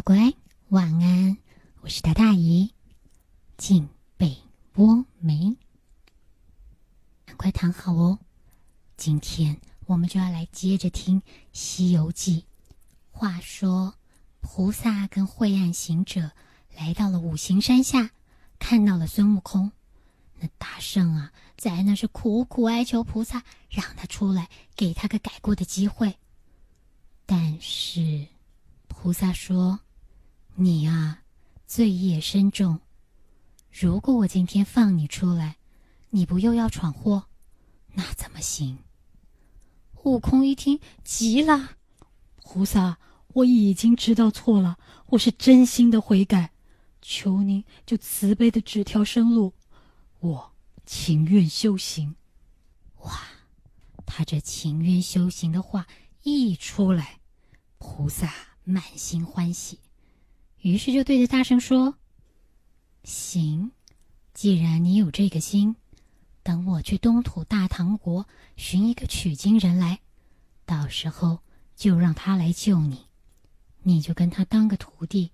乖乖，晚安！我是大大姨，进被窝没？赶快躺好哦。今天我们就要来接着听《西游记》。话说，菩萨跟晦暗行者来到了五行山下，看到了孙悟空。那大圣啊，在那是苦苦哀求菩萨，让他出来，给他个改过的机会。但是，菩萨说：“你啊，罪业深重。如果我今天放你出来，你不又要闯祸？那怎么行？”悟空一听，急了：“菩萨，我已经知道错了，我是真心的悔改，求您就慈悲的指条生路。”我情愿修行，哇！他这情愿修行的话一出来，菩萨满心欢喜，于是就对着大圣说：“行，既然你有这个心，等我去东土大唐国寻一个取经人来，到时候就让他来救你，你就跟他当个徒弟，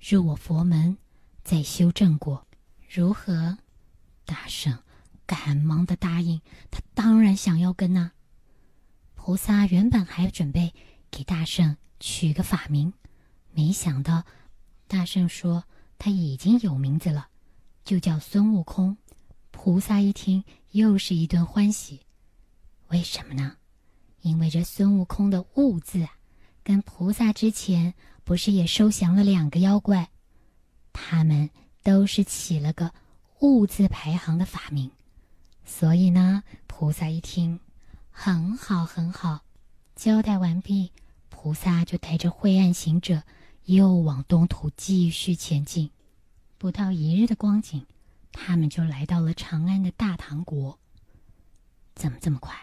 入我佛门，再修正果，如何？”大圣赶忙的答应，他当然想要跟呐。菩萨原本还准备给大圣取个法名，没想到大圣说他已经有名字了，就叫孙悟空。菩萨一听，又是一顿欢喜。为什么呢？因为这孙悟空的“悟”字，跟菩萨之前不是也收降了两个妖怪，他们都是起了个。物字排行的法名，所以呢，菩萨一听，很好很好。交代完毕，菩萨就带着晦暗行者又往东土继续前进。不到一日的光景，他们就来到了长安的大唐国。怎么这么快？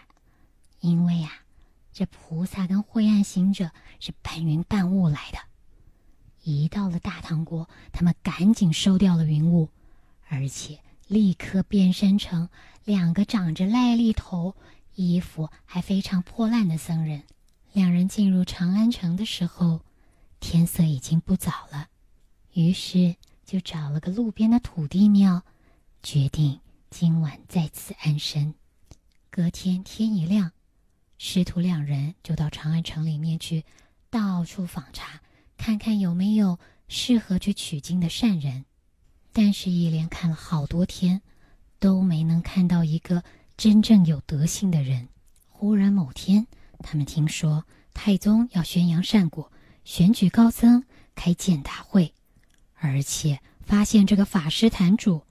因为呀，这菩萨跟晦暗行者是半云半雾来的。一到了大唐国，他们赶紧收掉了云雾。而且立刻变身成两个长着癞痢头、衣服还非常破烂的僧人。两人进入长安城的时候，天色已经不早了，于是就找了个路边的土地庙，决定今晚在此安身。隔天天一亮，师徒两人就到长安城里面去，到处访查，看看有没有适合去取经的善人。但是，一连看了好多天，都没能看到一个真正有德性的人。忽然某天，他们听说太宗要宣扬善果，选举高僧，开建大会，而且发现这个法师坛主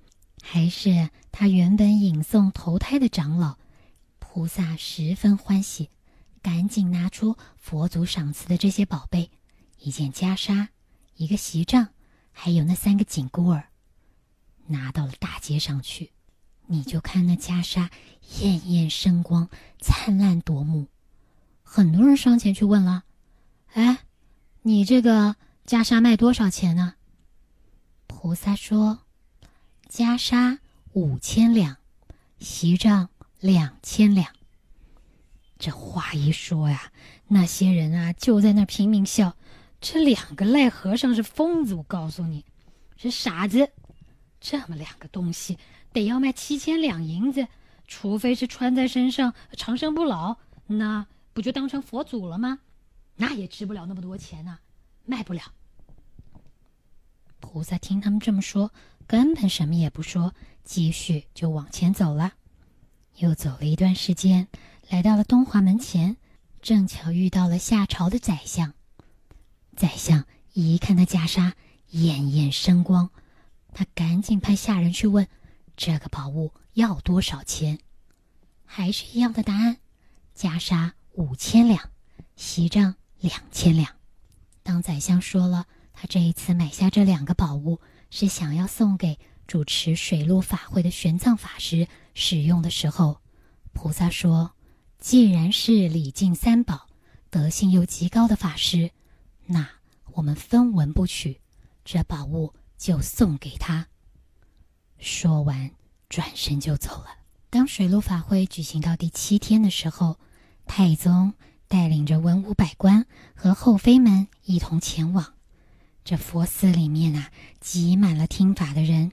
还是他原本引送投胎的长老。菩萨十分欢喜，赶紧拿出佛祖赏赐的这些宝贝：一件袈裟，一个席帐，还有那三个紧箍儿。拿到了大街上去，你就看那袈裟艳艳生光，灿烂夺目。很多人上前去问了：“哎，你这个袈裟卖多少钱呢？”菩萨说：“袈裟五千两，席帐两千两。”这话一说呀，那些人啊就在那拼命笑。这两个赖和尚是疯子，我告诉你，是傻子。这么两个东西得要卖七千两银子，除非是穿在身上长生不老，那不就当成佛祖了吗？那也值不了那么多钱呐，卖不了。菩萨听他们这么说，根本什么也不说，继续就往前走了。又走了一段时间，来到了东华门前，正巧遇到了夏朝的宰相。宰相一看那袈裟，艳艳生光。他赶紧派下人去问：“这个宝物要多少钱？”还是一样的答案：“袈裟五千两，席帐两千两。”当宰相说了他这一次买下这两个宝物是想要送给主持水陆法会的玄奘法师使用的时候，菩萨说：“既然是礼敬三宝、德性又极高的法师，那我们分文不取，这宝物。”就送给他。说完，转身就走了。当水陆法会举行到第七天的时候，太宗带领着文武百官和后妃们一同前往。这佛寺里面啊，挤满了听法的人。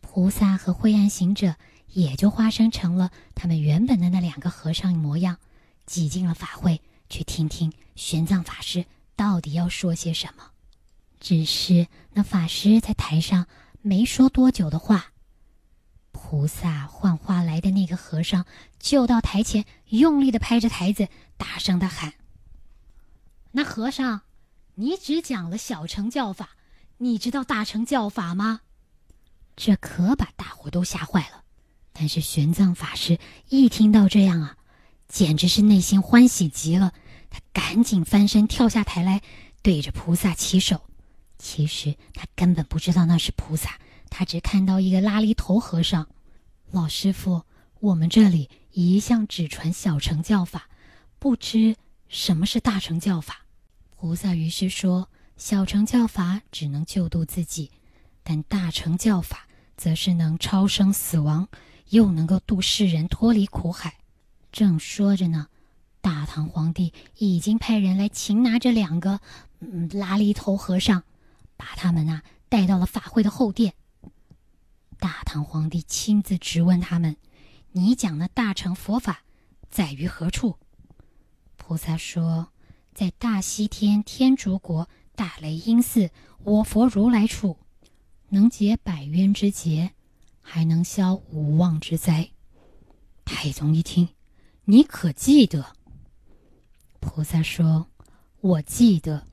菩萨和灰暗行者也就化身成了他们原本的那两个和尚模样，挤进了法会，去听听玄奘法师到底要说些什么。只是那法师在台上没说多久的话，菩萨幻化来的那个和尚就到台前，用力的拍着台子，大声的喊：“那和尚，你只讲了小乘教法，你知道大乘教法吗？”这可把大伙都吓坏了。但是玄奘法师一听到这样啊，简直是内心欢喜极了，他赶紧翻身跳下台来，对着菩萨起手。其实他根本不知道那是菩萨，他只看到一个拉力头和尚。老师傅，我们这里一向只传小乘教法，不知什么是大乘教法。菩萨于是说：“小乘教法只能救度自己，但大乘教法则是能超生死亡，又能够度世人脱离苦海。”正说着呢，大唐皇帝已经派人来擒拿这两个嗯拉犁头和尚。把他们呐带到了法会的后殿。大唐皇帝亲自质问他们：“你讲的大乘佛法在于何处？”菩萨说：“在大西天天竺国大雷音寺，我佛如来处，能解百冤之结，还能消无妄之灾。”太宗一听：“你可记得？”菩萨说：“我记得。”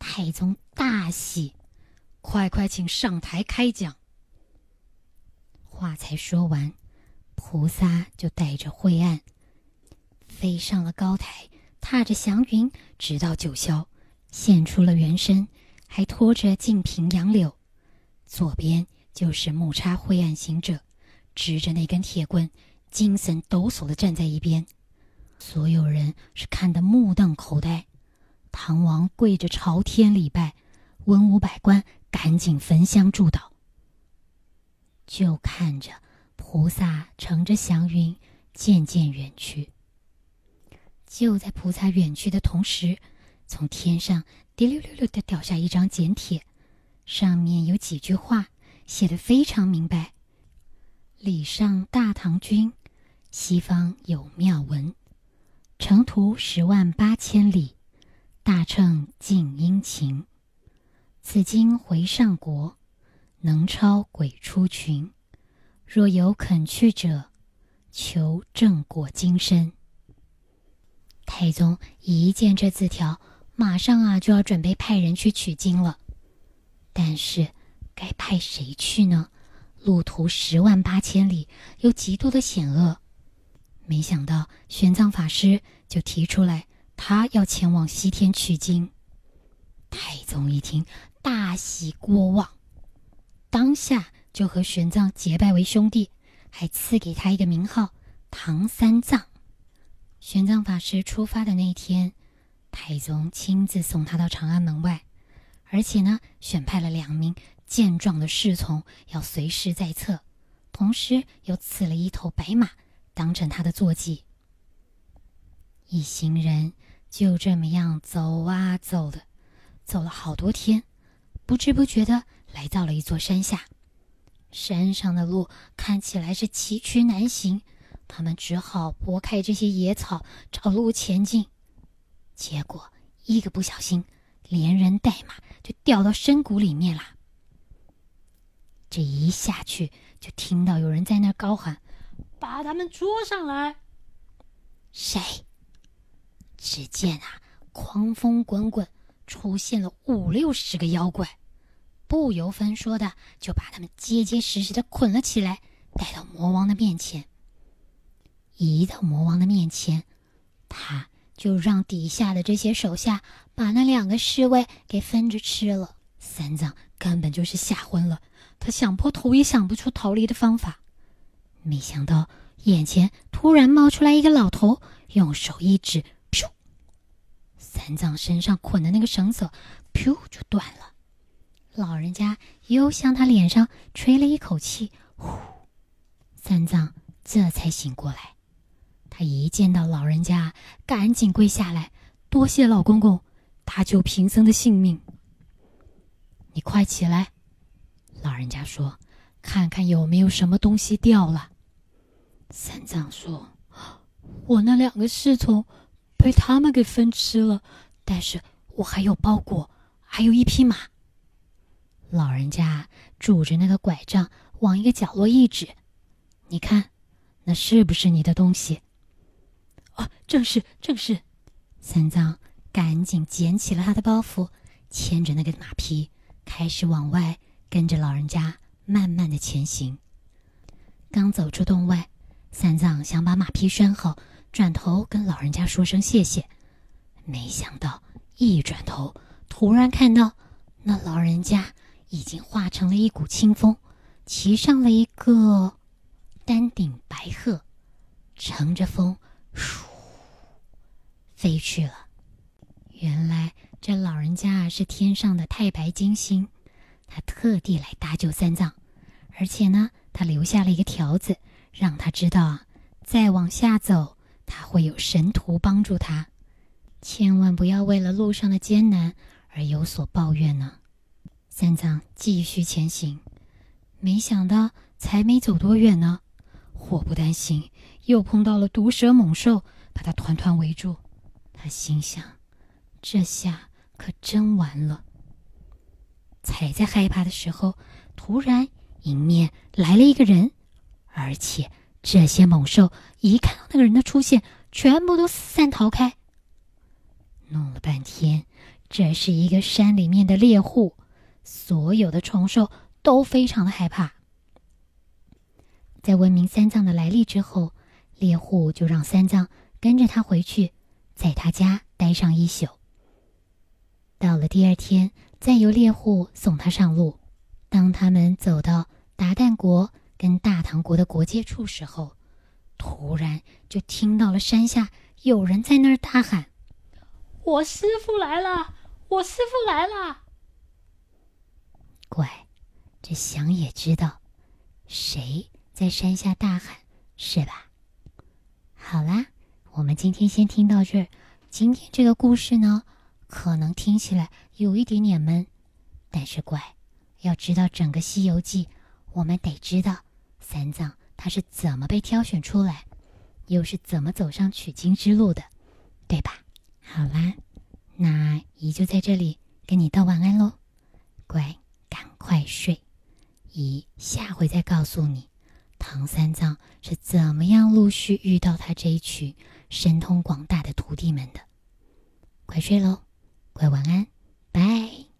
太宗大喜，快快请上台开讲。话才说完，菩萨就带着晦暗飞上了高台，踏着祥云，直到九霄，现出了原身，还拖着净瓶杨柳。左边就是木叉灰暗行者，执着那根铁棍，精神抖擞的站在一边。所有人是看得目瞪口呆。唐王跪着朝天礼拜，文武百官赶紧焚香祝祷。就看着菩萨乘着祥云渐渐远去。就在菩萨远去的同时，从天上滴溜溜溜的掉下一张简帖，上面有几句话写的非常明白：“礼上大唐君，西方有妙文，程途十万八千里。”大乘尽殷勤，此经回上国，能超鬼出群。若有肯去者，求正果金身。太宗一见这字条，马上啊就要准备派人去取经了。但是该派谁去呢？路途十万八千里，又极度的险恶。没想到玄奘法师就提出来。他要前往西天取经，太宗一听，大喜过望，当下就和玄奘结拜为兄弟，还赐给他一个名号“唐三藏”。玄奘法师出发的那一天，太宗亲自送他到长安门外，而且呢，选派了两名健壮的侍从要随侍在侧，同时又赐了一头白马当成他的坐骑。一行人。就这么样走啊走的，走了好多天，不知不觉的来到了一座山下。山上的路看起来是崎岖难行，他们只好拨开这些野草，找路前进。结果一个不小心，连人带马就掉到深谷里面了。这一下去，就听到有人在那高喊：“把他们捉上来！”谁？只见啊，狂风滚滚，出现了五六十个妖怪，不由分说的就把他们结结实实的捆了起来，带到魔王的面前。移到魔王的面前，他就让底下的这些手下把那两个侍卫给分着吃了。三藏根本就是吓昏了，他想破头也想不出逃离的方法。没想到眼前突然冒出来一个老头，用手一指。三藏身上捆的那个绳索，噗就断了。老人家又向他脸上吹了一口气，呼，三藏这才醒过来。他一见到老人家，赶紧跪下来，多谢老公公，搭救贫僧的性命。你快起来！老人家说：“看看有没有什么东西掉了。”三藏说：“我那两个侍从被他们给分吃了，但是我还有包裹，还有一匹马。”老人家拄着那个拐杖往一个角落一指：“你看，那是不是你的东西？”“啊，正是，正是。”三藏赶紧捡起了他的包袱，牵着那个马匹，开始往外。跟着老人家慢慢的前行，刚走出洞外，三藏想把马匹拴好，转头跟老人家说声谢谢，没想到一转头，突然看到那老人家已经化成了一股清风，骑上了一个丹顶白鹤，乘着风，倏飞去了。原来这老人家啊是天上的太白金星。他特地来搭救三藏，而且呢，他留下了一个条子，让他知道啊，再往下走，他会有神徒帮助他，千万不要为了路上的艰难而有所抱怨呢。三藏继续前行，没想到才没走多远呢，祸不单行，又碰到了毒蛇猛兽，把他团团围住。他心想，这下可真完了。才在害怕的时候，突然迎面来了一个人，而且这些猛兽一看到那个人的出现，全部都四散逃开。弄了半天，这是一个山里面的猎户，所有的虫兽都非常的害怕。在问明三藏的来历之后，猎户就让三藏跟着他回去，在他家待上一宿。到了第二天。再由猎户送他上路。当他们走到达旦国跟大唐国的国界处时候，突然就听到了山下有人在那儿大喊：“我师傅来了！我师傅来了！”乖，这想也知道谁在山下大喊，是吧？好啦，我们今天先听到这儿。今天这个故事呢？可能听起来有一点点闷，但是乖，要知道整个《西游记》，我们得知道三藏他是怎么被挑选出来，又是怎么走上取经之路的，对吧？好啦，那姨就在这里跟你道晚安喽，乖，赶快睡，姨下回再告诉你，唐三藏是怎么样陆续遇到他这一群神通广大的徒弟们的。快睡喽快晚安拜。